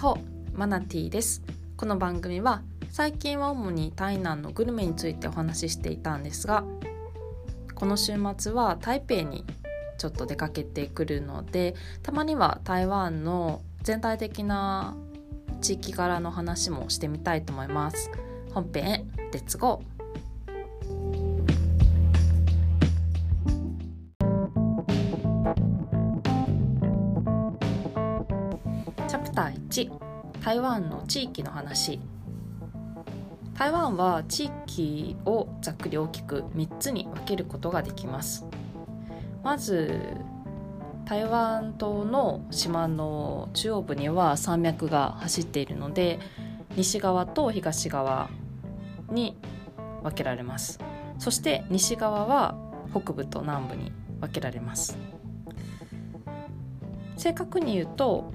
ホマナティです。この番組は最近は主に台南のグルメについてお話ししていたんですがこの週末は台北にちょっと出かけてくるのでたまには台湾の全体的な地域柄の話もしてみたいと思います。本編へレッツゴー。1台湾の地域の話。台湾は地域をざっくり大きく3つに分けることができます。まず台湾島の島の中央部には山脈が走っているので西側と東側に分けられます。そして西側は北部と南部に分けられます。正確に言うと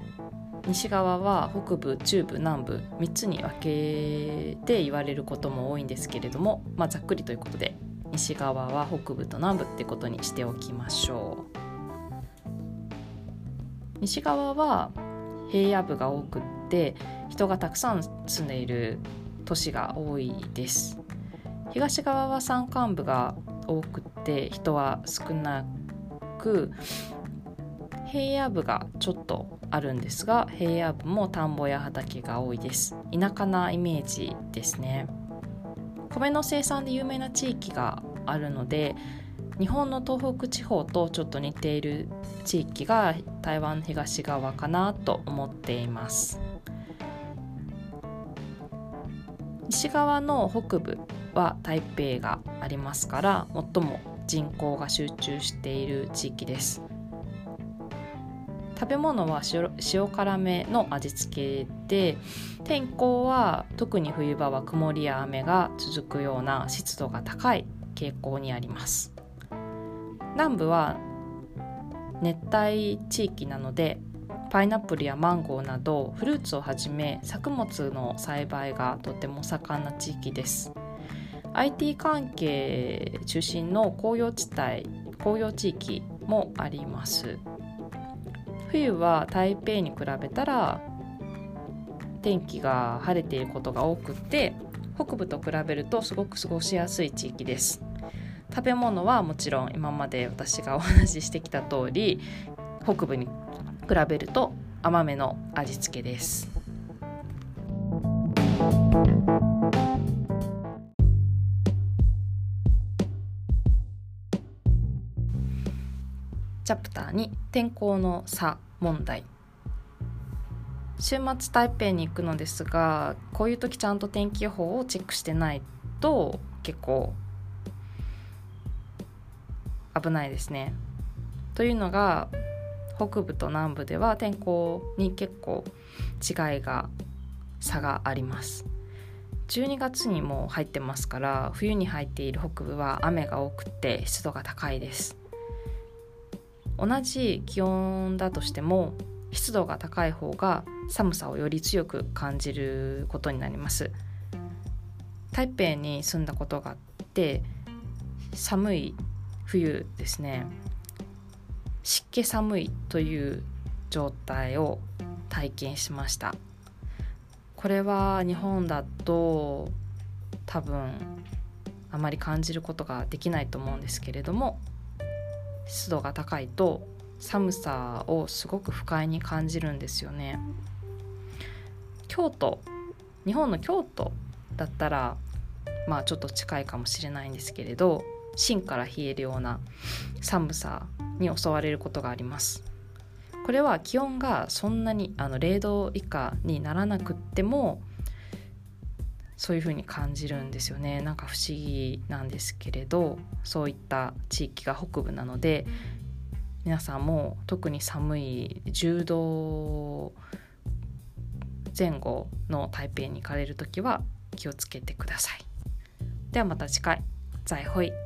西側は北部中部南部3つに分けて言われることも多いんですけれども、まあ、ざっくりということで西側は北部と南部ってことにしておきましょう。西側は平野部が多くって人がたくさん住んでいる都市が多いです。東側は山間部が多くって人は少なく平野部がちょっとあるんですが平野部も田んぼや畑が多いです。田舎なイメージですね。米の生産で有名な地域があるので日本の東北地方とちょっと似ている地域が台湾東側かなと思っています。西側の北部は台北がありますから最も人口が集中している地域です。食べ物は塩辛めの味付けで天候は特に冬場は曇りや雨が続くような湿度が高い傾向にあります。南部は熱帯地域なのでパイナップルやマンゴーなどフルーツをはじめ作物の栽培がとても盛んな地域です。IT 関係中心の工業地帯工業地域もあります。冬は台北に比べたら天気が晴れていることが多くて北部と比べるとすごく過ごしやすい地域です。食べ物はもちろん今まで私がお話ししてきた通り北部に比べると甘めの味付けです。チャプター2天候の差問題週末台北に行くのですがこういう時ちゃんと天気予報をチェックしてないと結構危ないですね。というのが北部と南部では天候に結構違いが差があります。12月にも入ってますから冬に入っている北部は雨が多くて湿度が高いです同じ気温だとしても湿度が高い方が寒さをより強く感じることになります。台北に住んだことがあって寒い冬ですね。湿気寒いという状態を体験しました。これは日本だと多分あまり感じることができないと思うんですけれども湿度が高いと寒さをすごく不快に感じるんですよね。京都日本の京都だったらまあちょっと近いかもしれないんですけれど芯から冷えるような寒さに襲われることがあります。これは気温がそんなにあの0度以下にならなくってもそういう風に感じるんですよね。なんか不思議なんですけれどそういった地域が北部なので皆さんも特に寒い柔道前後の台北に行かれる時は気をつけてください。ではまた次回。再会。